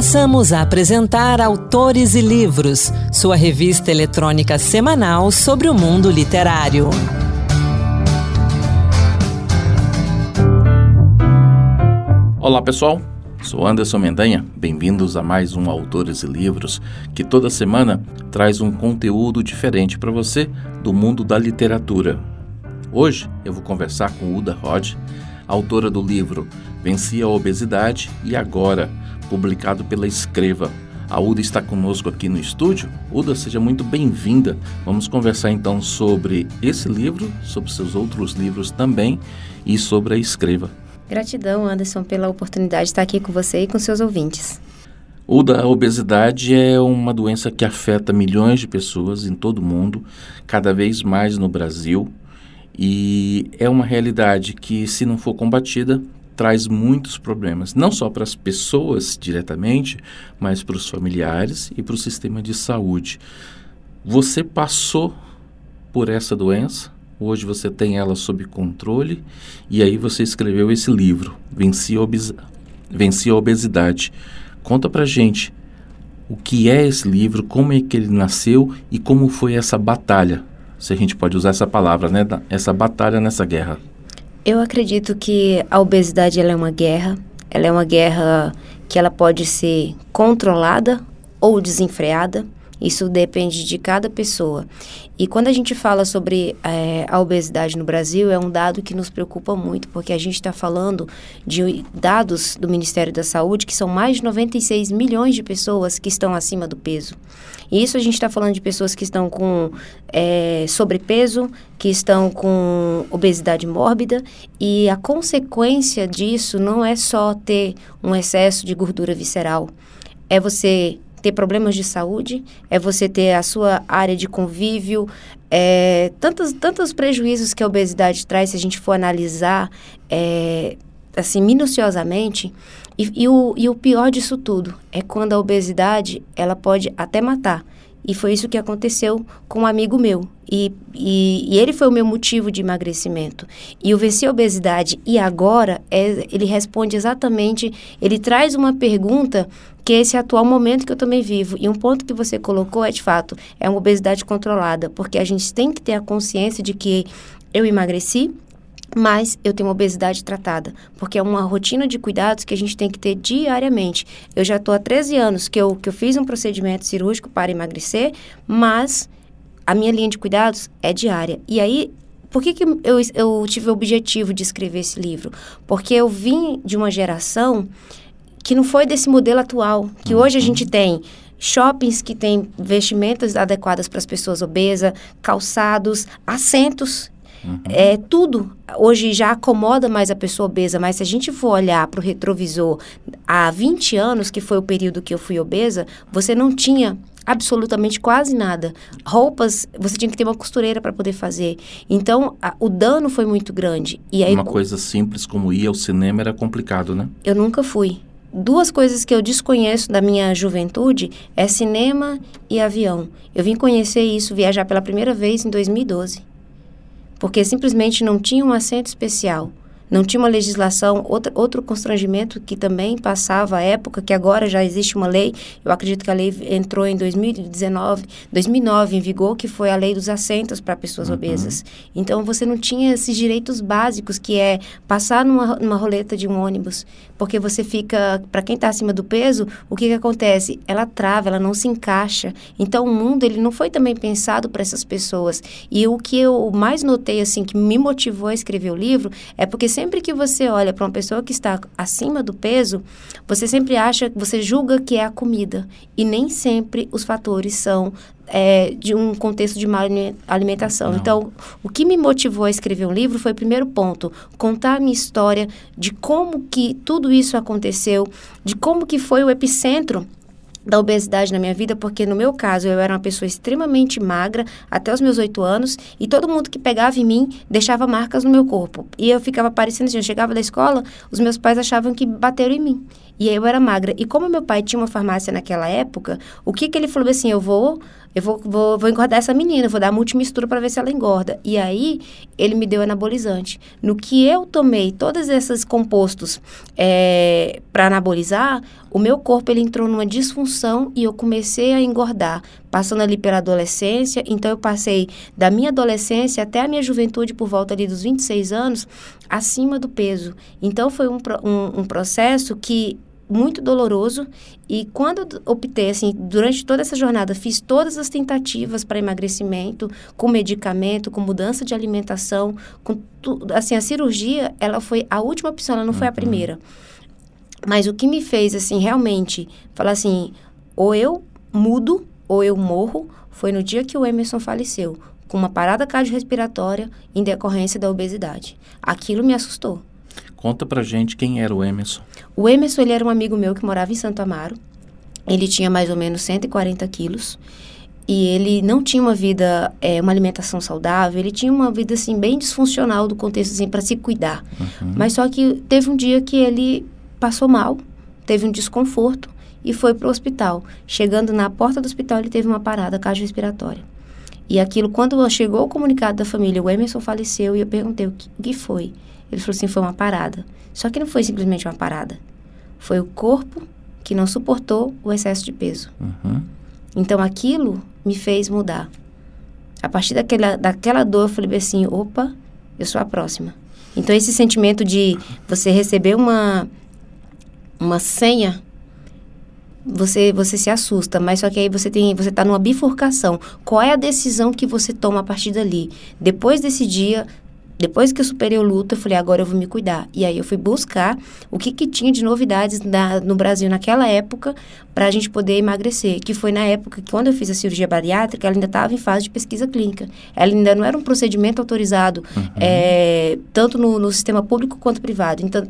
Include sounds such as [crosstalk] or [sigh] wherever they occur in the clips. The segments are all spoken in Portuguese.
Passamos a apresentar Autores e Livros, sua revista eletrônica semanal sobre o mundo literário. Olá pessoal, sou Anderson Mendanha, bem-vindos a mais um Autores e Livros que toda semana traz um conteúdo diferente para você do mundo da literatura. Hoje eu vou conversar com Uda Rod, autora do livro Venci a Obesidade e Agora publicado pela Escreva. A Uda está conosco aqui no estúdio. Uda, seja muito bem-vinda. Vamos conversar então sobre esse livro, sobre seus outros livros também e sobre a Escreva. Gratidão, Anderson, pela oportunidade de estar aqui com você e com seus ouvintes. Uda, a obesidade é uma doença que afeta milhões de pessoas em todo o mundo, cada vez mais no Brasil, e é uma realidade que, se não for combatida, traz muitos problemas, não só para as pessoas diretamente, mas para os familiares e para o sistema de saúde. Você passou por essa doença, hoje você tem ela sob controle e aí você escreveu esse livro, Venci a, Obes Venci a Obesidade. Conta pra gente o que é esse livro, como é que ele nasceu e como foi essa batalha, se a gente pode usar essa palavra, né? Essa batalha nessa guerra. Eu acredito que a obesidade é uma guerra. Ela é uma guerra que ela pode ser controlada ou desenfreada. Isso depende de cada pessoa. E quando a gente fala sobre é, a obesidade no Brasil, é um dado que nos preocupa muito, porque a gente está falando de dados do Ministério da Saúde que são mais de 96 milhões de pessoas que estão acima do peso. E isso a gente está falando de pessoas que estão com é, sobrepeso, que estão com obesidade mórbida, e a consequência disso não é só ter um excesso de gordura visceral, é você ter problemas de saúde, é você ter a sua área de convívio, é, tantos, tantos prejuízos que a obesidade traz, se a gente for analisar é, assim minuciosamente. E, e, o, e o pior disso tudo é quando a obesidade ela pode até matar. E foi isso que aconteceu com um amigo meu. E, e, e, ele foi o meu motivo de emagrecimento. E o Vencer a Obesidade e Agora, é, ele responde exatamente, ele traz uma pergunta que é esse atual momento que eu também vivo. E um ponto que você colocou é, de fato, é uma obesidade controlada, porque a gente tem que ter a consciência de que eu emagreci, mas eu tenho uma obesidade tratada, porque é uma rotina de cuidados que a gente tem que ter diariamente. Eu já estou há 13 anos que eu, que eu fiz um procedimento cirúrgico para emagrecer, mas a minha linha de cuidados é diária. E aí, por que, que eu, eu tive o objetivo de escrever esse livro? Porque eu vim de uma geração que não foi desse modelo atual, que hoje a gente uhum. tem shoppings que têm vestimentas adequadas para as pessoas obesas, calçados, assentos Uhum. É, tudo hoje já acomoda mais a pessoa obesa, mas se a gente for olhar para o retrovisor há 20 anos, que foi o período que eu fui obesa, você não tinha absolutamente quase nada. Roupas, você tinha que ter uma costureira para poder fazer. Então, a, o dano foi muito grande. E aí, uma coisa simples como ir ao cinema era complicado, né? Eu nunca fui. Duas coisas que eu desconheço da minha juventude é cinema e avião. Eu vim conhecer isso, viajar pela primeira vez em 2012 porque simplesmente não tinha um assento especial. Não tinha uma legislação, outra, outro constrangimento que também passava à época, que agora já existe uma lei, eu acredito que a lei entrou em 2019, 2009 em vigor, que foi a lei dos assentos para pessoas uhum. obesas. Então você não tinha esses direitos básicos, que é passar numa, numa roleta de um ônibus, porque você fica, para quem está acima do peso, o que, que acontece? Ela trava, ela não se encaixa. Então o mundo ele não foi também pensado para essas pessoas. E o que eu mais notei, assim, que me motivou a escrever o livro, é porque sempre que você olha para uma pessoa que está acima do peso, você sempre acha, você julga que é a comida. E nem sempre os fatores são é, de um contexto de má alimentação. Não. Então, o que me motivou a escrever um livro foi, primeiro ponto, contar a minha história de como que tudo isso aconteceu, de como que foi o epicentro da obesidade na minha vida, porque no meu caso eu era uma pessoa extremamente magra até os meus oito anos e todo mundo que pegava em mim deixava marcas no meu corpo. E eu ficava parecendo assim, eu chegava da escola, os meus pais achavam que bateram em mim. E eu era magra. E como meu pai tinha uma farmácia naquela época, o que que ele falou assim, eu vou eu vou, vou, vou engordar essa menina, vou dar multimistura para ver se ela engorda. E aí, ele me deu anabolizante. No que eu tomei todos esses compostos é, para anabolizar, o meu corpo ele entrou numa disfunção e eu comecei a engordar, passando ali pela adolescência. Então, eu passei da minha adolescência até a minha juventude, por volta ali dos 26 anos, acima do peso. Então, foi um, um, um processo que muito doloroso e quando optei assim durante toda essa jornada fiz todas as tentativas para emagrecimento com medicamento com mudança de alimentação com tudo assim a cirurgia ela foi a última opção ela não uhum. foi a uhum. primeira mas o que me fez assim realmente falar assim ou eu mudo ou eu morro foi no dia que o Emerson faleceu com uma parada cardiorrespiratória em decorrência da obesidade aquilo me assustou Conta pra gente quem era o Emerson. O Emerson, ele era um amigo meu que morava em Santo Amaro. Ele tinha mais ou menos 140 quilos. E ele não tinha uma vida, é, uma alimentação saudável. Ele tinha uma vida, assim, bem disfuncional do contexto, assim, para se cuidar. Uhum. Mas só que teve um dia que ele passou mal, teve um desconforto e foi para o hospital. Chegando na porta do hospital, ele teve uma parada cardiorrespiratória. E aquilo, quando chegou o comunicado da família, o Emerson faleceu e eu perguntei o que, o que foi. Ele falou assim: foi uma parada. Só que não foi simplesmente uma parada. Foi o corpo que não suportou o excesso de peso. Uhum. Então aquilo me fez mudar. A partir daquela, daquela dor, eu falei assim: opa, eu sou a próxima. Então esse sentimento de você receber uma, uma senha você você se assusta, mas só que aí você tem você está numa bifurcação. Qual é a decisão que você toma a partir dali? Depois desse dia, depois que eu superei o luto, eu falei, agora eu vou me cuidar. E aí eu fui buscar o que, que tinha de novidades na, no Brasil naquela época para a gente poder emagrecer. Que foi na época que, quando eu fiz a cirurgia bariátrica, ela ainda estava em fase de pesquisa clínica. Ela ainda não era um procedimento autorizado, uhum. é, tanto no, no, sistema público quanto privado. Então,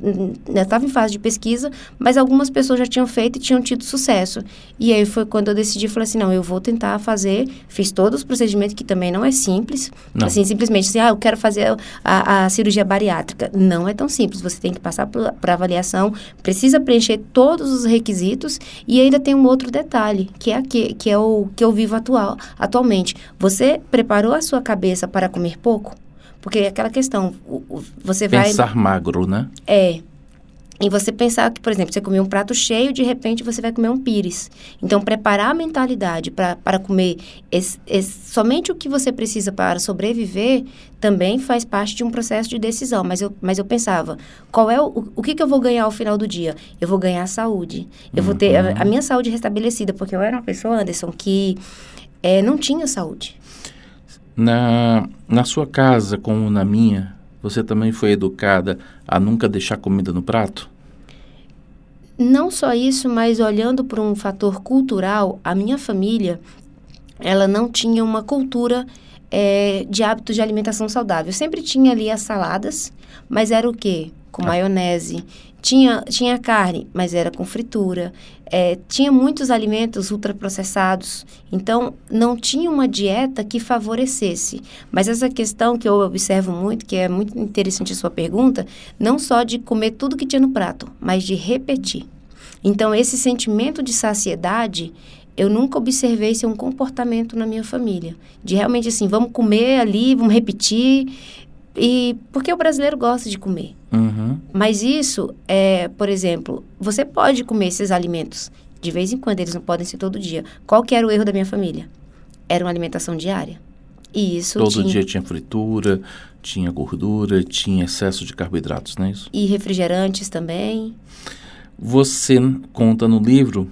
ainda estava em fase de pesquisa, mas algumas pessoas já tinham feito e tinham tido sucesso. E aí foi quando eu decidi, falei assim, não, eu vou tentar fazer. Fiz todos os procedimentos, que também não é simples. Não. Assim, simplesmente assim, ah, eu quero fazer a, a cirurgia bariátrica. Não é tão simples. Você tem que passar por avaliação, precisa preencher todos os requisitos e ainda tem um outro detalhe, que é, aqui, que é o que eu vivo atual, atualmente. Você preparou a sua cabeça para comer pouco? Porque é aquela questão, você Pensar vai... Pensar magro, né? É. E você pensar que, por exemplo, você comeu um prato cheio, de repente você vai comer um pires. Então, preparar a mentalidade para comer esse, esse, somente o que você precisa para sobreviver também faz parte de um processo de decisão. Mas eu, mas eu pensava, qual é o, o que, que eu vou ganhar ao final do dia? Eu vou ganhar saúde. Eu vou ter a, a, uhum. minha saúde restabelecida, porque eu era uma pessoa, Anderson, que é, não tinha saúde. Na, na sua casa, como na minha, você também foi educada a nunca deixar comida no prato? Não só isso, mas olhando para um fator cultural, a minha família, ela não tinha uma cultura é, de hábitos de alimentação saudável. Sempre tinha ali as saladas, mas era o quê? Com ah. maionese. Tinha, tinha carne, mas era com fritura. É, tinha muitos alimentos ultraprocessados. Então, não tinha uma dieta que favorecesse. Mas essa questão que eu observo muito, que é muito interessante a sua pergunta, não só de comer tudo que tinha no prato, mas de repetir. Então, esse sentimento de saciedade, eu nunca observei ser um comportamento na minha família. De realmente assim, vamos comer ali, vamos repetir. E porque o brasileiro gosta de comer. Uhum. Mas isso é, por exemplo, você pode comer esses alimentos de vez em quando, eles não podem ser todo dia. Qual que era o erro da minha família? Era uma alimentação diária. E isso Todo tinha... dia tinha fritura, tinha gordura, tinha excesso de carboidratos, não é isso? E refrigerantes também. Você conta no livro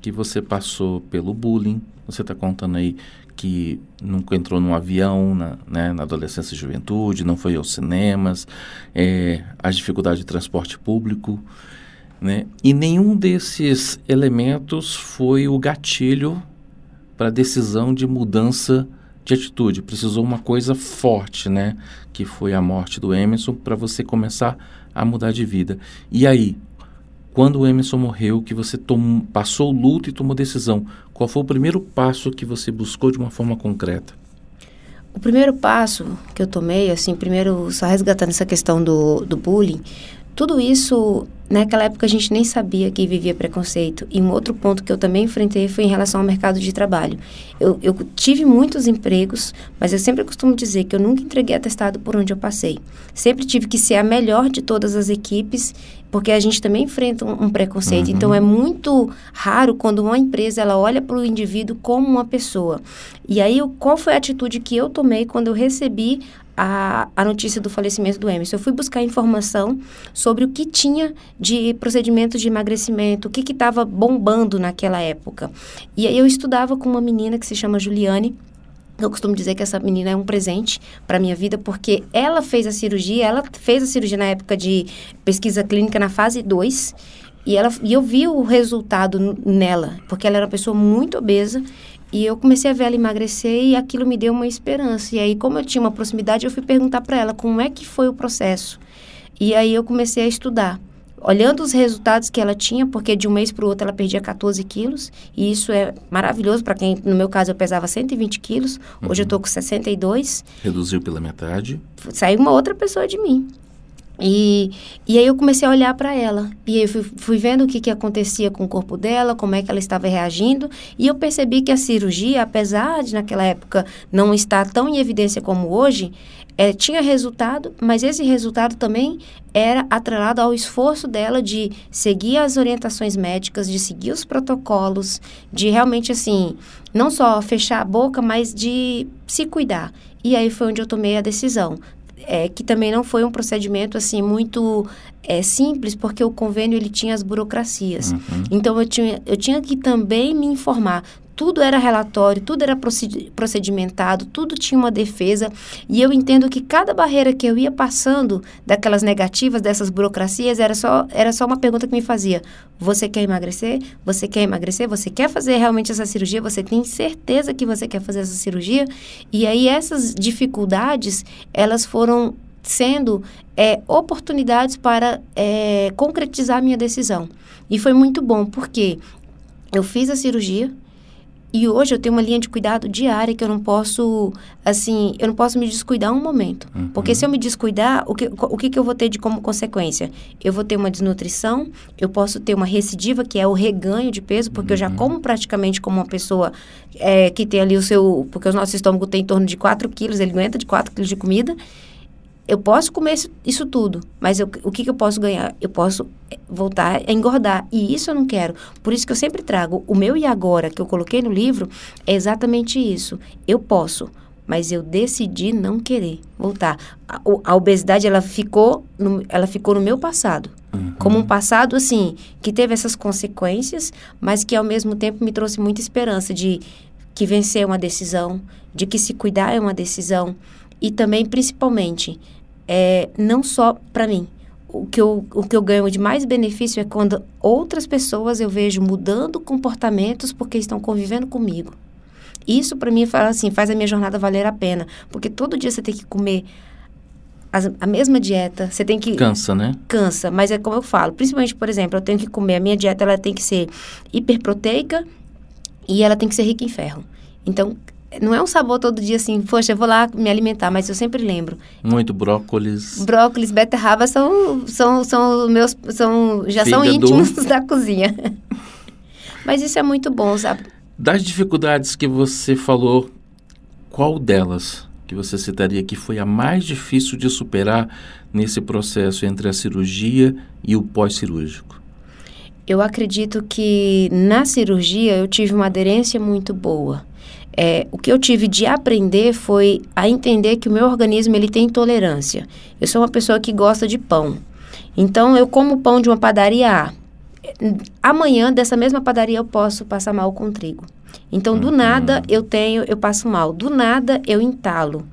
que você passou pelo bullying, você está contando aí que nunca entrou num avião na, né, na adolescência e juventude, não foi aos cinemas, é, as dificuldades de transporte público, né? E nenhum desses elementos foi o gatilho para a decisão de mudança de atitude. Precisou uma coisa forte, né? Que foi a morte do Emerson para você começar a mudar de vida. E aí, quando o Emerson morreu, que você tomou, passou o luto e tomou decisão, qual foi o primeiro passo que você buscou de uma forma concreta? O primeiro passo que eu tomei, assim, primeiro, só resgatando essa questão do, do bullying, Tudo isso, naquela época a gente nem sabia que vivia preconceito. E um outro ponto que eu também enfrentei foi em relação ao mercado de trabalho. Eu, eu tive muitos empregos, mas eu sempre costumo dizer que eu nunca entreguei atestado por onde eu passei. Sempre tive que ser a melhor de todas as equipes, porque a gente também enfrenta um, um preconceito. Uhum. Então é muito raro quando uma empresa ela olha para o indivíduo como uma pessoa. E aí, qual foi a atitude que eu tomei quando eu recebi a, a notícia do falecimento do Emerson. Eu fui buscar informação sobre o que tinha de procedimentos de emagrecimento, o que estava bombando naquela época. E aí eu estudava com uma menina que se chama Juliane. Eu costumo dizer que essa menina é um presente para minha vida, porque ela fez a cirurgia, ela fez a cirurgia na época de pesquisa clínica na fase 2, e, ela, e eu vi o resultado nela, porque ela era uma pessoa muito obesa e eu comecei a ver ela emagrecer e aquilo me deu uma esperança. E aí, como eu tinha uma proximidade, eu fui perguntar para ela como é que foi o processo. E aí eu comecei a estudar. Olhando os resultados que ela tinha, porque de um mês para o outro ela perdia 14 quilos, e isso é maravilhoso para quem, no meu caso, eu pesava 120 quilos, hoje eu estou com 62. Reduziu pela metade. Saiu uma outra pessoa de mim. E, e aí eu comecei a olhar para ela. E eu fui, fui, vendo o que, que acontecia com o corpo dela, como é que ela estava reagindo. E eu percebi que a cirurgia, apesar de naquela época não estar tão em evidência como hoje, é, tinha resultado, mas esse resultado também era atrelado ao esforço dela de seguir as orientações médicas, de seguir os protocolos, de realmente assim, não só fechar a boca, mas de se cuidar. E aí foi onde eu tomei a decisão é, que também não foi um procedimento assim muito é, simples, porque o convênio ele tinha as burocracias. Uhum. Então eu tinha, eu tinha que também me informar tudo era relatório, tudo era procedimentado, tudo tinha uma defesa. E eu entendo que cada barreira que eu ia passando daquelas negativas, dessas burocracias, era só, era só uma pergunta que me fazia: Você quer emagrecer? Você quer emagrecer? Você quer fazer realmente essa cirurgia? Você tem certeza que você quer fazer essa cirurgia? E aí essas dificuldades, elas foram sendo é, oportunidades para é, concretizar a minha decisão. E foi muito bom, porque eu fiz a cirurgia, e hoje eu tenho uma linha de cuidado diária que eu não posso, assim, eu não posso me descuidar um momento. Uhum. Porque se eu me descuidar, o que, o que, que eu vou ter de como consequência? Eu vou ter uma desnutrição, eu posso ter uma recidiva, que é o reganho de peso, porque uhum. eu já uhum. como praticamente como uma pessoa é, que tem ali o seu... Porque o nosso estômago tem em torno de 4 quilos, ele aguenta de 4 quilos de comida eu posso comer isso, tudo, mas eu, o que, que eu posso ganhar? Eu posso eh, voltar a engordar. E isso eu não quero. Por isso que eu sempre trago o meu e agora, que eu coloquei no livro, é exatamente isso. Eu posso, mas eu decidi não querer voltar. A, a obesidade, ela ficou, no, ela ficou no meu passado. Uhum. Como um passado, assim, que teve essas consequências, mas que ao mesmo tempo me trouxe muita esperança de que vencer é uma decisão, de que se cuidar é uma decisão, e também, principalmente, é, não só para mim. O que, eu, o que eu ganho de mais benefício é quando outras pessoas eu vejo mudando comportamentos porque estão convivendo comigo. Isso para mim faz assim, faz a minha jornada valer a pena, porque todo dia você tem que comer as, a mesma dieta, você tem que cansa, né? Cansa, mas é como eu falo, principalmente, por exemplo, eu tenho que comer a minha dieta, ela tem que ser hiperproteica e ela tem que ser rica em ferro. Então, não é um sabor todo dia assim, poxa, eu vou lá me alimentar, mas eu sempre lembro. Muito brócolis. Brócolis, beterraba são, são, são meus, são, já Fígado. são íntimos [laughs] da cozinha. mas isso é muito bom, sabe? Das dificuldades que você falou, qual delas que você citaria que foi a mais difícil de superar nesse processo entre a cirurgia e o pós-cirúrgico? Eu acredito que na cirurgia eu tive uma aderência muito boa. É, o que eu tive de aprender foi a entender que o meu organismo ele tem intolerância. Eu sou uma pessoa que gosta de pão. Então, eu como pão de uma padaria A. Amanhã, dessa mesma padaria, eu posso passar mal com trigo. Então, do uhum. nada, eu tenho, eu passo mal. Do nada, eu entalo.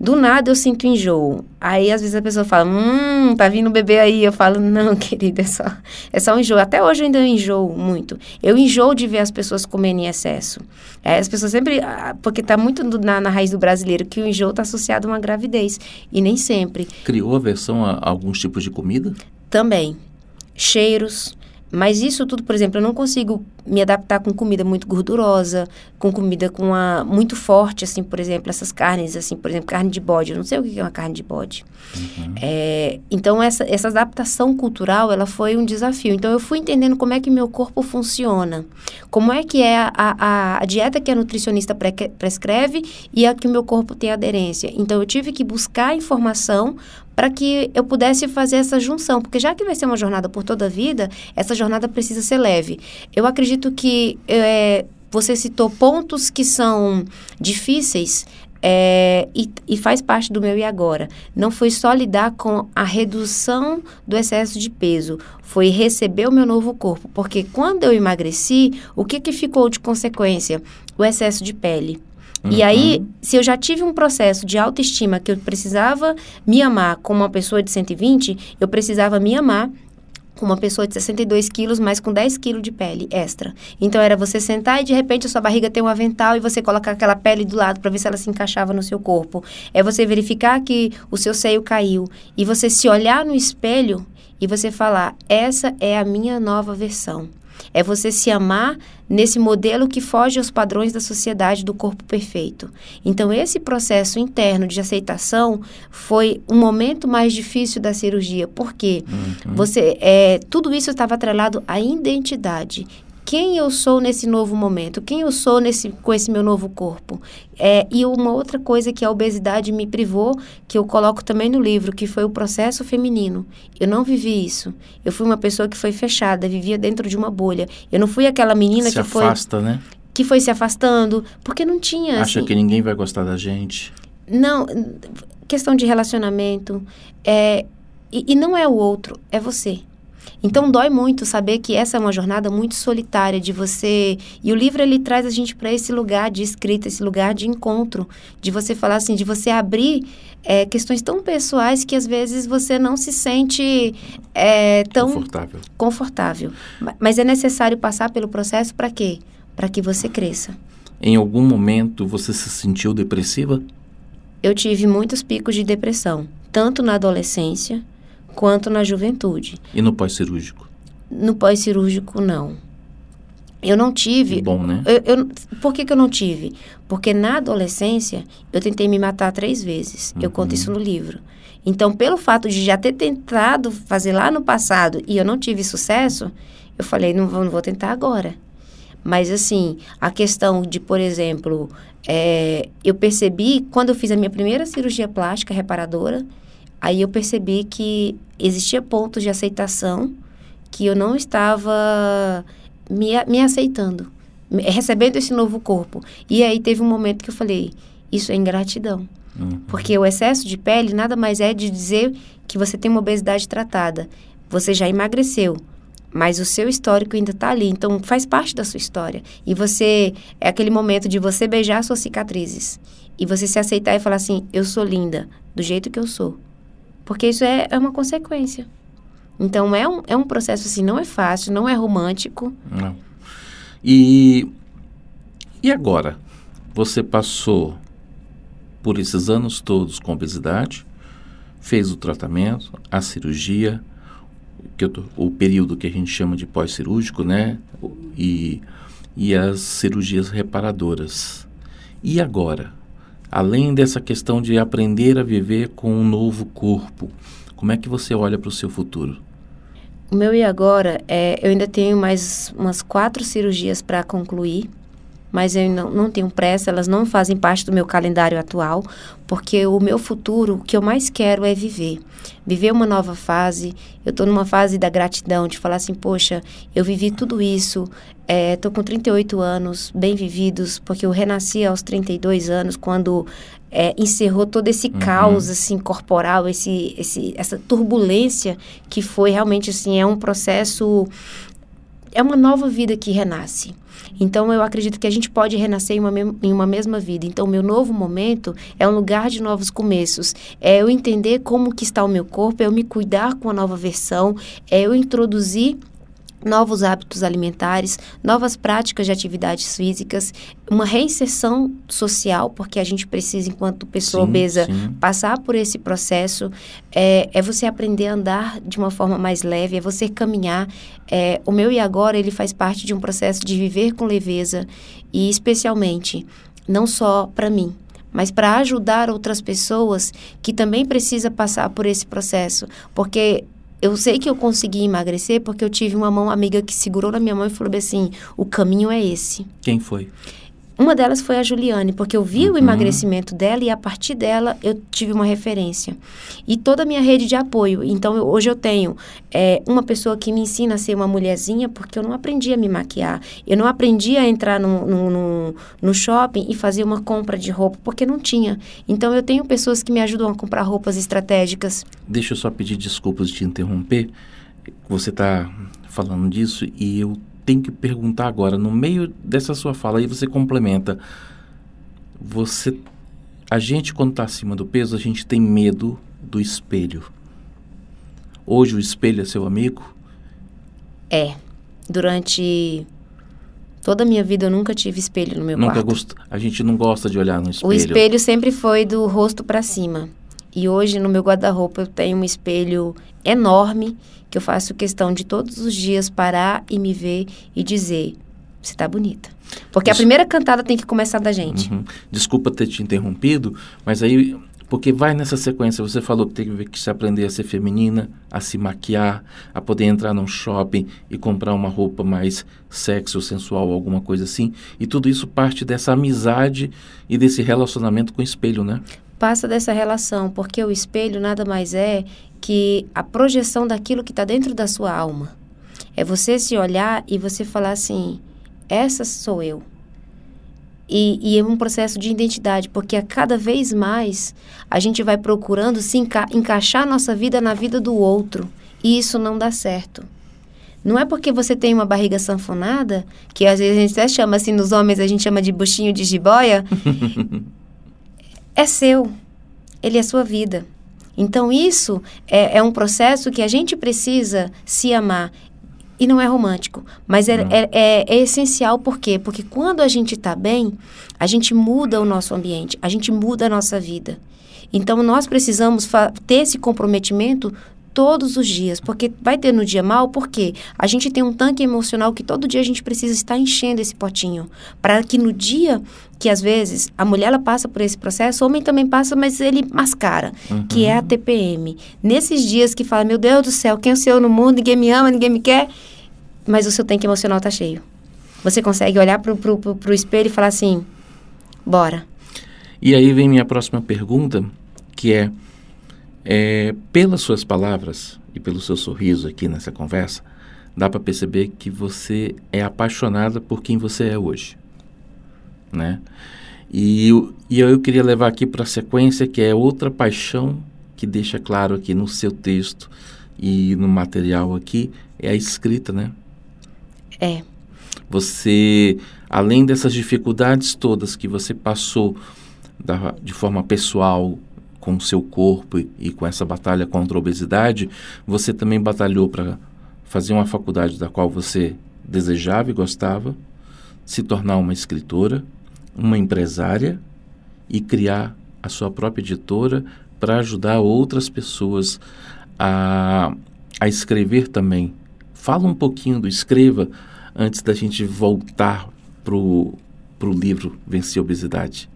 Do nada eu sinto enjoo. Aí às vezes a pessoa fala, hum, tá vindo bebê aí. Eu falo, [laughs] não, querida, é só, é só um enjoo. Até hoje eu ainda enjoo muito. Eu enjoo de ver as pessoas comendo em excesso. É, as pessoas sempre, ah, porque tá muito na, na raiz do brasileiro que o enjoo tá associado a uma gravidez. E nem sempre. Criou aversão a alguns tipos de comida? Também. Cheiros, mas isso tudo, por exemplo, eu não consigo me adaptar com comida muito gordurosa, com comida com a muito forte, assim, por exemplo, essas carnes, assim, por exemplo, carne de bode. Eu não sei o que é uma carne de bode. Uhum. É, então, essa, essa adaptação cultural, ela foi um desafio. Então, eu fui entendendo como é que meu corpo funciona, como é que é a, a, a dieta que a nutricionista pre prescreve e a que o meu corpo tem aderência. Então, eu tive que buscar informação para que eu pudesse fazer essa junção, porque já que vai ser uma jornada por toda a vida, essa jornada precisa ser leve. Eu acredito que é, você citou pontos que são difíceis é, e, e, faz parte do meu e agora. Não foi só lidar com a redução do excesso de peso, foi receber o meu novo corpo. Porque quando eu emagreci, o que, que ficou de consequência? O excesso de pele. Uhum. E aí, se eu já tive um processo de autoestima que eu precisava me amar como uma pessoa de 120, eu precisava me amar uma pessoa de 62 quilos, mas com 10 quilos de pele extra. Então, era você sentar e, de repente, a sua barriga tem um avental e você colocar aquela pele do lado para ver se ela se encaixava no seu corpo. É você verificar que o seu seio caiu e você se olhar no espelho e você falar, essa é a minha nova versão. É você se amar nesse modelo que foge aos padrões da sociedade do corpo perfeito. Então, esse processo interno de aceitação foi um momento mais difícil da cirurgia, porque uhum. você é, tudo isso estava atrelado à identidade quem eu sou nesse novo momento, quem eu sou nesse, com esse meu novo corpo. É, e uma outra coisa que a obesidade me privou, que eu coloco também no livro, que foi o processo feminino. Eu não vivi isso. Eu fui uma pessoa que foi fechada, vivia dentro de uma bolha. Eu não fui aquela menina se que foi... afasta, né? Que foi se afastando, porque não tinha... Acha assim, que ninguém vai gostar da gente. Não, questão de relacionamento. É, e, e não é o outro, é você. Então dói muito saber que essa é uma jornada muito solitária de você. E o livro ele traz a gente para esse lugar de escrita, esse lugar de encontro, de você falar assim, de você abrir é, questões tão pessoais que às vezes você não se sente é, tão confortável. confortável. Mas é necessário passar pelo processo para quê? Para que você cresça. Em algum momento você se sentiu depressiva? Eu tive muitos picos de depressão, tanto na adolescência quanto na juventude. E no pós-cirúrgico? No pós-cirúrgico, não. Eu não tive. Bom, né? Eu, eu, por que, que eu não tive? Porque na adolescência eu tentei me matar três vezes. Uhum. Eu conto isso no livro. Então, pelo fato de já ter tentado fazer lá no passado e eu não tive sucesso, eu falei, não vou, não vou tentar agora. Mas, assim, a questão de, por exemplo, é, eu percebi quando eu fiz a minha primeira cirurgia plástica reparadora, Aí eu percebi que existia pontos de aceitação que eu não estava me, me aceitando, recebendo esse novo corpo. E aí teve um momento que eu falei: isso é ingratidão. Uhum. Porque o excesso de pele nada mais é de dizer que você tem uma obesidade tratada. Você já emagreceu, mas o seu histórico ainda está ali, então faz parte da sua história. E você é aquele momento de você beijar suas cicatrizes e você se aceitar e falar assim: eu sou linda do jeito que eu sou. Porque isso é, é uma consequência. Então, é um, é um processo assim, não é fácil, não é romântico. Não. E, e agora? Você passou por esses anos todos com obesidade, fez o tratamento, a cirurgia, que tô, o período que a gente chama de pós-cirúrgico, né? E, e as cirurgias reparadoras. E agora? Além dessa questão de aprender a viver com um novo corpo, como é que você olha para o seu futuro? O meu e agora, é, eu ainda tenho mais umas quatro cirurgias para concluir, mas eu não, não tenho pressa, elas não fazem parte do meu calendário atual, porque o meu futuro, o que eu mais quero é viver. Viver uma nova fase. Eu estou numa fase da gratidão, de falar assim, poxa, eu vivi tudo isso, estou é, com 38 anos, bem vividos, porque eu renasci aos 32 anos, quando é, encerrou todo esse uhum. caos assim corporal, esse, esse, essa turbulência que foi realmente assim é um processo, é uma nova vida que renasce. Então, eu acredito que a gente pode renascer em uma, em uma mesma vida. Então, meu novo momento é um lugar de novos começos. É eu entender como que está o meu corpo, é eu me cuidar com a nova versão, é eu introduzir novos hábitos alimentares, novas práticas de atividades físicas, uma reinserção social, porque a gente precisa, enquanto pessoa Sim, obesa, sim. passar por esse processo. É, é você aprender a andar de uma forma mais leve, é você caminhar. É, o meu e agora, ele faz parte de um processo de viver com leveza e, especialmente, não só para mim, mas para ajudar outras pessoas que também precisa passar por esse processo, porque eu sei que eu consegui emagrecer porque eu tive uma mão amiga que segurou na minha mão e falou assim: o caminho é esse. Quem foi? Uma delas foi a Juliane, porque eu vi Uhum. o emagrecimento dela e a partir dela eu tive uma referência. E toda a minha rede de apoio. Então, eu- hoje eu tenho é, uma pessoa que me ensina a ser uma mulherzinha, porque eu não aprendi a me maquiar. Eu não aprendi a entrar no, no, no, no shopping e fazer uma compra de roupa, porque não tinha. Então, eu tenho pessoas que me ajudam a comprar roupas estratégicas. Deixa eu só pedir desculpas de te interromper. Você está falando disso e eu tenho que perguntar agora, no meio dessa sua fala, aí você complementa. Você. A gente, quando está acima do peso, a gente tem medo do espelho. Hoje o espelho é seu amigo? É, durante toda a minha vida eu nunca tive espelho no meu Nunca quarto. gost... A gente não gosta de olhar no espelho. O espelho sempre foi do rosto para cima. E hoje no meu guarda-roupa eu tenho um espelho enorme que eu faço questão de todos os dias parar e me ver e dizer: você tá bonita. Porque a primeira cantada tem que começar da gente. Uhum. Desculpa ter te interrompido, mas aí, porque vai nessa sequência, você falou que teve que se aprender a ser feminina, a se maquiar, a poder entrar num shopping e comprar uma roupa mais sexy ou sensual, alguma coisa assim. E tudo isso parte dessa amizade e desse relacionamento com o espelho, né? Passa dessa relação, porque o espelho nada mais é que a projeção daquilo que está dentro da sua alma. É você se olhar e você falar assim: essa sou eu. E, e é um processo de identidade, porque a cada vez mais a gente vai procurando se enca encaixar nossa vida na vida do outro. E isso não dá certo. Não é porque você tem uma barriga sanfonada, que às vezes a gente até chama assim, nos homens a gente chama de buchinho de jiboia, [laughs] é seu. Ele é sua vida. Então, isso é, é um processo que a gente precisa se amar. E não é romântico, mas é, é, é- é essencial, por quê? Porque quando a gente está bem, a gente muda o nosso ambiente, a gente muda a nossa vida. Então, nós precisamos ter esse comprometimento todos os dias, porque vai ter no dia mal, porque a gente tem um tanque emocional que todo dia a gente precisa estar enchendo esse potinho, para que no dia que às vezes a mulher ela passa por esse processo, o homem também passa, mas ele mascara, que é a TPM. Nesses dias que fala, meu Deus do céu, quem sou eu no mundo, ninguém me ama, ninguém me quer, mas o seu tanque emocional tá cheio. Você consegue olhar pro, pro, pro, pro espelho e falar assim, bora. E aí vem minha próxima pergunta, que é, é, pelas suas palavras e pelo seu sorriso aqui nessa conversa, dá para perceber que você é apaixonada por quem você é hoje, né? E, eu- e eu queria levar aqui para a sequência, que é outra paixão que deixa claro aqui no seu texto e no material aqui, é a escrita, né? É, Você, além dessas dificuldades todas que você passou da- de forma pessoal com o seu corpo e, com essa batalha contra a obesidade, você também batalhou para fazer uma faculdade da qual você desejava e gostava, se tornar uma escritora, uma empresária e criar a sua própria editora para ajudar outras pessoas a, a escrever também. Fala um pouquinho do Escreva antes da gente voltar pro, pro livro Vencer a Obesidade.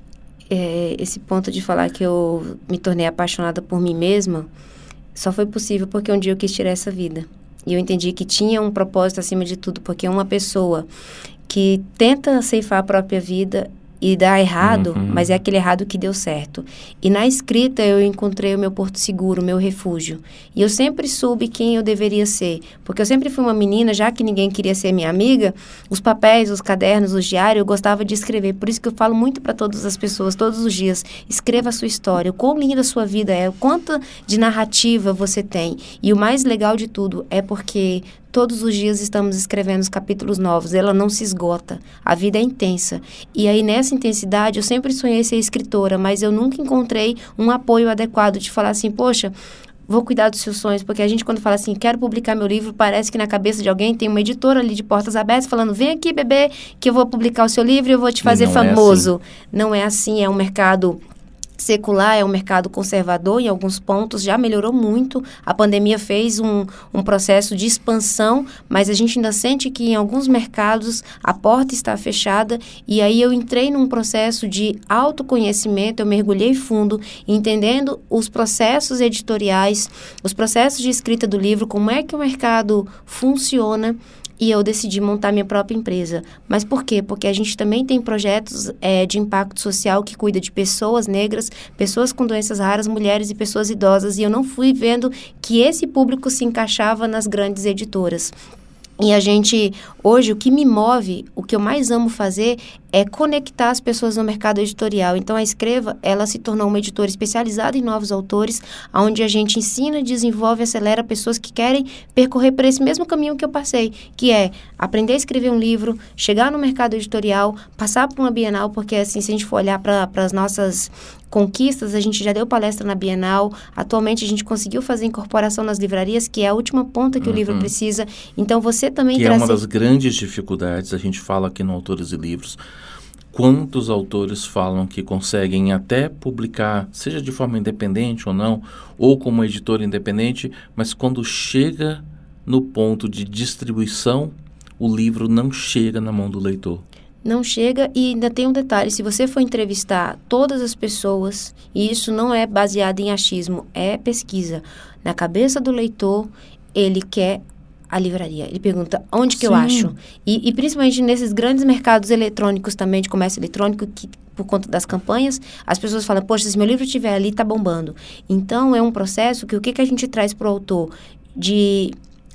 É, esse ponto de falar que eu me tornei apaixonada por mim mesma só foi possível porque um dia eu quis tirar essa vida. E eu entendi que tinha um propósito acima de tudo, porque uma pessoa que tenta ceifar a própria vida e dá errado, Uhum. mas é aquele errado que deu certo. E na escrita eu encontrei o meu porto seguro, o meu refúgio. E eu sempre soube quem eu deveria ser, porque eu sempre fui uma menina, já que ninguém queria ser minha amiga, os papéis, os cadernos, os diários, eu gostava de escrever. Por isso que eu falo muito para todas as pessoas, todos os dias, escreva a sua história, o quão linda a sua vida é, o quanto de narrativa você tem. E o mais legal de tudo é porque todos os dias estamos escrevendo os capítulos novos, ela não se esgota, a vida é intensa. E aí nessa intensidade eu sempre sonhei ser escritora, mas eu nunca encontrei um apoio adequado de falar assim, poxa, vou cuidar dos seus sonhos, porque a gente quando fala assim, quero publicar meu livro, parece que na cabeça de alguém tem uma editora ali de portas abertas falando, vem aqui, bebê, que eu vou publicar o seu livro e eu vou te fazer famoso. É assim. Não é assim, é um mercado secular é um mercado conservador em alguns pontos, já melhorou muito. A pandemia fez um, um processo de expansão, mas a gente ainda sente que em alguns mercados a porta está fechada. E aí eu entrei num processo de autoconhecimento, eu mergulhei fundo, entendendo os processos editoriais, os processos de escrita do livro, como é que o mercado funciona e eu decidi montar minha própria empresa. Mas por quê? Porque a gente também tem projetos é, de impacto social que cuida de pessoas negras, pessoas com doenças raras, mulheres e pessoas idosas, e eu não fui vendo que esse público se encaixava nas grandes editoras. E a gente, hoje, o que me move, o que eu mais amo fazer é conectar as pessoas no mercado editorial. Então, a Escreva, ela se tornou uma editora especializada em novos autores, onde a gente ensina, desenvolve, acelera pessoas que querem percorrer por esse mesmo caminho que eu passei, que é aprender a escrever um livro, chegar no mercado editorial, passar por uma Bienal, porque, assim, se a gente for olhar para as nossas conquistas, a gente já deu palestra na Bienal, atualmente a gente conseguiu fazer incorporação nas livrarias, que é a última ponta que uhum. o livro uhum. precisa. Então, você também... Que é uma das grandes dificuldades, a gente fala aqui no Autores e Livros, Quantos autores falam que conseguem até publicar, seja de forma independente ou não, ou como editor independente, mas quando chega no ponto de distribuição, o livro não chega na mão do leitor? Não chega e ainda tem um detalhe: se você for entrevistar todas as pessoas, e isso não é baseado em achismo, é pesquisa, na cabeça do leitor, ele quer a livraria. Ele pergunta onde que Sim. eu acho. E, e, principalmente nesses grandes mercados eletrônicos também, de comércio eletrônico, que por conta das campanhas, as pessoas falam, poxa, se meu livro estiver ali, tá bombando. Então, é um processo que o que, que a gente traz para o autor? De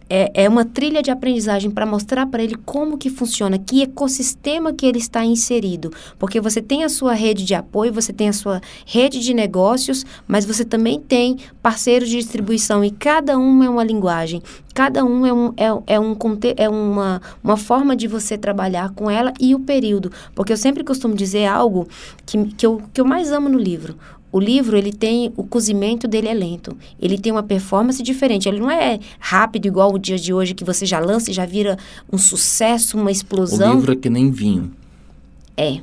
é, é uma trilha de aprendizagem para mostrar para ele como que funciona, que ecossistema que ele está inserido. Porque você tem a sua rede de apoio, você tem a sua rede de negócios, mas você também tem parceiros de distribuição e cada um é uma linguagem. Cada um é, um, é, é, um, é uma, uma forma de você trabalhar com ela e o período. Porque eu sempre costumo dizer algo que, que, eu, que eu mais amo no livro. O livro, ele tem, o cozimento dele é lento. Ele tem uma performance diferente. Ele não é rápido igual o dia de hoje, que você já lança e já vira um sucesso, uma explosão. O livro é que nem vinho. É.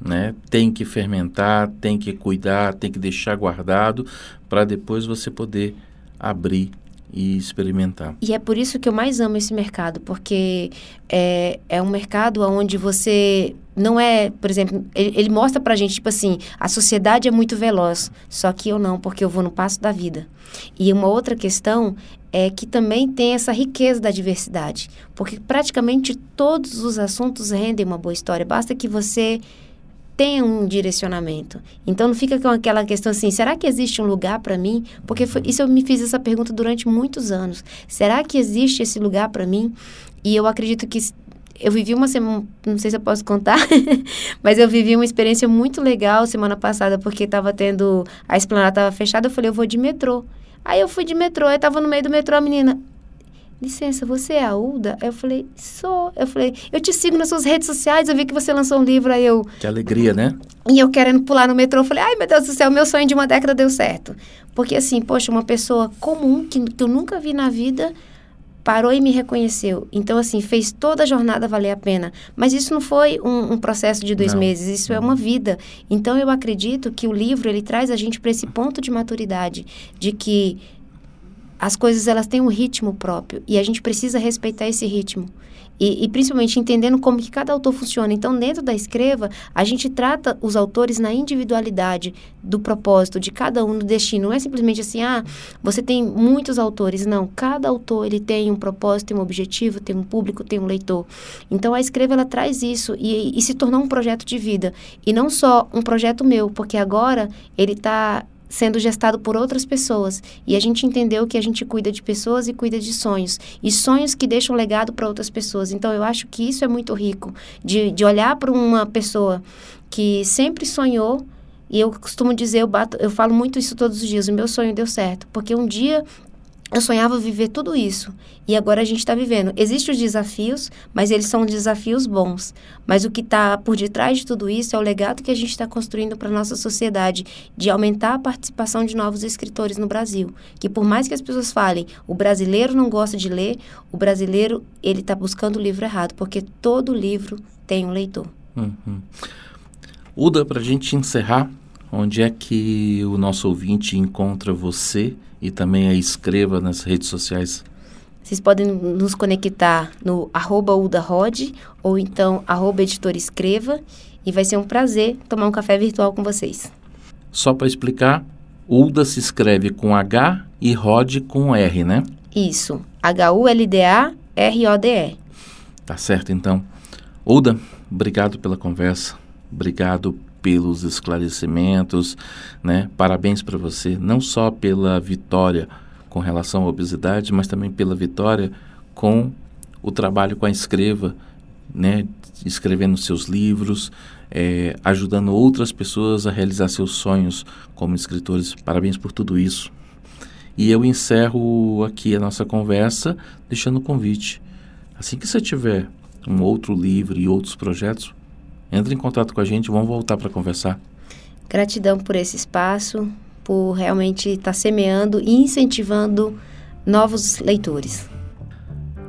Né? Tem que fermentar, tem que cuidar, tem que deixar guardado para depois você poder abrir e experimentar. E é por isso que eu mais amo esse mercado, porque é, é um mercado onde você não é, por exemplo, ele, ele mostra pra gente, tipo assim, a sociedade é muito veloz, só que eu não, porque eu vou no passo da vida. E uma outra questão é que também tem essa riqueza da diversidade, porque praticamente todos os assuntos rendem uma boa história, basta que você tenha um direcionamento. Então não fica com aquela questão assim, será que existe um lugar para mim? Porque foi, isso eu me fiz essa pergunta durante muitos anos. Será que existe esse lugar para mim? E eu acredito que eu vivi uma semana, não sei se eu posso contar, [laughs] mas eu vivi uma experiência muito legal semana passada, porque estava tendo, a esplanada estava fechada, eu falei, eu vou de metrô. Aí eu fui de metrô, aí estava no meio do metrô, a menina, licença, você é a Uda? Eu falei, sou. Eu falei, eu te sigo nas suas redes sociais, eu vi que você lançou um livro, aí eu... Que alegria, né? E eu querendo pular no metrô, eu falei, ai meu Deus do céu, meu sonho de uma década deu certo. Porque assim, poxa, uma pessoa comum, que, que eu nunca vi na vida, parou e me reconheceu. Então, assim, fez toda a jornada valer a pena. Mas isso não foi um, um processo de dois não. meses, isso é uma vida. Então, eu acredito que o livro, ele traz a gente para esse ponto de maturidade, de que as coisas elas têm um ritmo próprio e a gente precisa respeitar esse ritmo. E, e, principalmente entendendo como que cada autor funciona. Então, dentro da Escreva, a gente trata os autores na individualidade do propósito de cada um, do destino. Não é simplesmente assim, ah, você tem muitos autores. Não, cada autor ele tem um propósito, tem um objetivo, tem um público, tem um leitor. Então, a Escreva, ela traz isso e, e se tornou um projeto de vida. E não só um projeto meu, porque agora ele está sendo gestado por outras pessoas. E a gente entendeu que a gente cuida de pessoas e cuida de sonhos. E sonhos que deixam legado para outras pessoas. Então, eu acho que isso é muito rico, de, de olhar para uma pessoa que sempre sonhou. E eu costumo dizer, eu, bato, eu falo muito isso todos os dias, o meu sonho deu certo. Porque um dia eu sonhava viver tudo isso e agora a gente está vivendo. Existem os desafios, mas eles são desafios bons. Mas o que está por detrás de tudo isso é o legado que a gente está construindo para a nossa sociedade de aumentar a participação de novos escritores no Brasil. Que por mais que as pessoas falem, o brasileiro não gosta de ler, o brasileiro ele está buscando o livro errado, porque todo livro tem um leitor. Uhum. Uda, para a gente encerrar, onde é que o nosso ouvinte encontra você e também a escreva nas redes sociais? Vocês podem nos conectar no arroba udarod ou então arroba editorescreva e vai ser um prazer tomar um café virtual com vocês. Só para explicar, Ulda se escreve com H e Rod com R, né? Isso, H-U-L-D-A-R-O-D-E. Tá certo, então. Ulda, obrigado pela conversa, obrigado pelos esclarecimentos, né? Parabéns para você, não só pela vitória com relação à obesidade, mas também pela vitória com o trabalho com a escreva, né? Escrevendo seus livros, é, ajudando outras pessoas a realizar seus sonhos como escritores. Parabéns por tudo isso. E eu encerro aqui a nossa conversa deixando o convite. Assim que você tiver um outro livro e outros projetos, entre em contato com a gente, vamos voltar para conversar. Gratidão por esse espaço, por realmente estar tá semeando e incentivando novos leitores.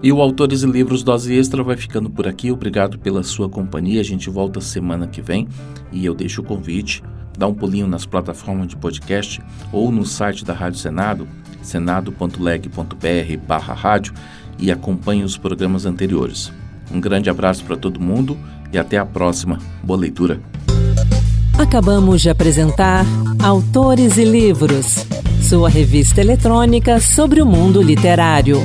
E o Autores e Livros Dose Extra vai ficando por aqui. Obrigado pela sua companhia. A gente volta semana que vem e eu deixo o convite. Dá um pulinho nas plataformas de podcast ou no site da Rádio Senado, senado.leg.br barra rádio e acompanhe os programas anteriores. Um grande abraço para todo mundo e até a próxima. Boa leitura. Acabamos de apresentar Autores e Livros, sua revista eletrônica sobre o mundo literário.